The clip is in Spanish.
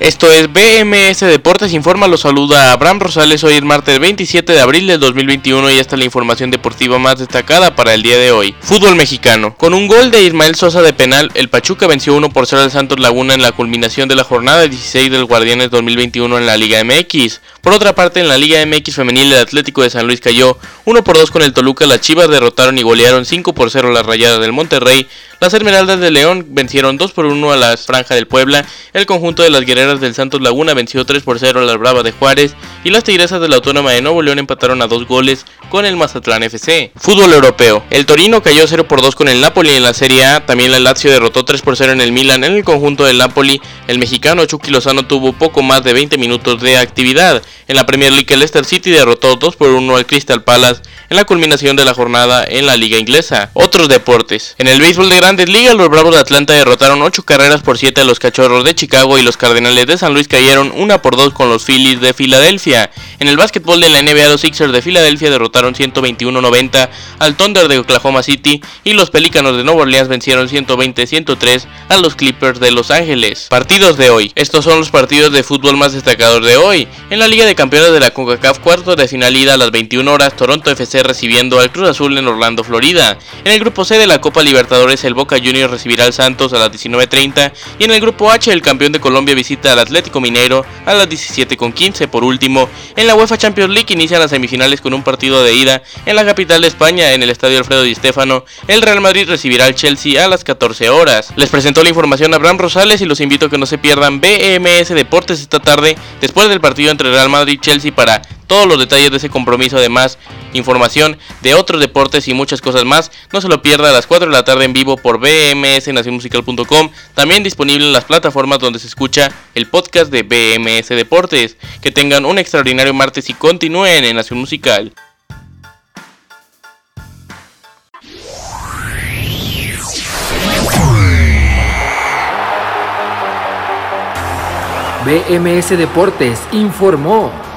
Esto es BMS Deportes Informa, los saluda Abraham Rosales, hoy es martes 27 de abril del 2021 y esta es la información deportiva más destacada para el día de hoy. Fútbol mexicano. Con un gol de Ismael Sosa de penal, el Pachuca venció 1 por 0 al Santos Laguna en la culminación de la jornada 16 del Guardianes 2021 en la Liga MX. Por otra parte, en la Liga MX femenil el Atlético de San Luis cayó 1 por 2 con el Toluca, las Chivas derrotaron y golearon 5 por 0 las Rayadas del Monterrey, las Esmeraldas de León vencieron 2 por 1 a las Franja del Puebla, el conjunto de las Guerreras del Santos Laguna venció 3 por 0 a las Bravas de Juárez y las Tigresas de la Autónoma de Nuevo León empataron a 2 goles con el Mazatlán FC. Fútbol europeo. El Torino cayó 0 por 2 con el Napoli en la Serie A, también la Lazio derrotó 3 por 0 en el Milan. En el conjunto del Napoli, el mexicano Chucky Lozano tuvo poco más de 20 minutos de actividad. En la Premier League, el Leicester City derrotó 2 por 1 al Crystal Palace en la culminación de la jornada en la liga inglesa. Otros deportes. En el béisbol de grandes ligas, los Bravos de Atlanta derrotaron 8 carreras por 7 a los Cachorros de Chicago y los Cardenales de San Luis cayeron 1 por 2 con los Phillies de Filadelfia. En el básquetbol de la NBA, los Sixers de Filadelfia derrotaron 121-90 al Thunder de Oklahoma City y los Pelícanos de Nueva Orleans vencieron 120-103 a los Clippers de Los Ángeles. Partidos de hoy. Estos son los partidos de fútbol más destacados de hoy. En la Liga de Campeones de la CONCACAF, cuarto de final ida a las 21 horas, Toronto FC recibiendo al Cruz Azul en Orlando, Florida. En el grupo C de la Copa Libertadores, el Boca Juniors recibirá al Santos a las 19.30 y en el grupo H, el campeón de Colombia visita al Atlético Mineiro a las 17.15. Por último, en la UEFA Champions League inician las semifinales con un partido de ida en la capital de España, en el Estadio Alfredo Di Stéfano. El Real Madrid recibirá al Chelsea a las 14 horas. Les presentó la información Abraham Rosales y los invito a que no se pierdan BMS Deportes esta tarde después del partido entre Real Madrid y Chelsea para todos los detalles de ese compromiso, además información de otros deportes y muchas cosas más. No se lo pierda a las 4 de la tarde en vivo por bmsnacionmusical.com, también disponible en las plataformas donde se escucha el podcast de BMS Deportes. Que tengan un extraordinario martes y continúen en Nación Musical. BMS Deportes informó.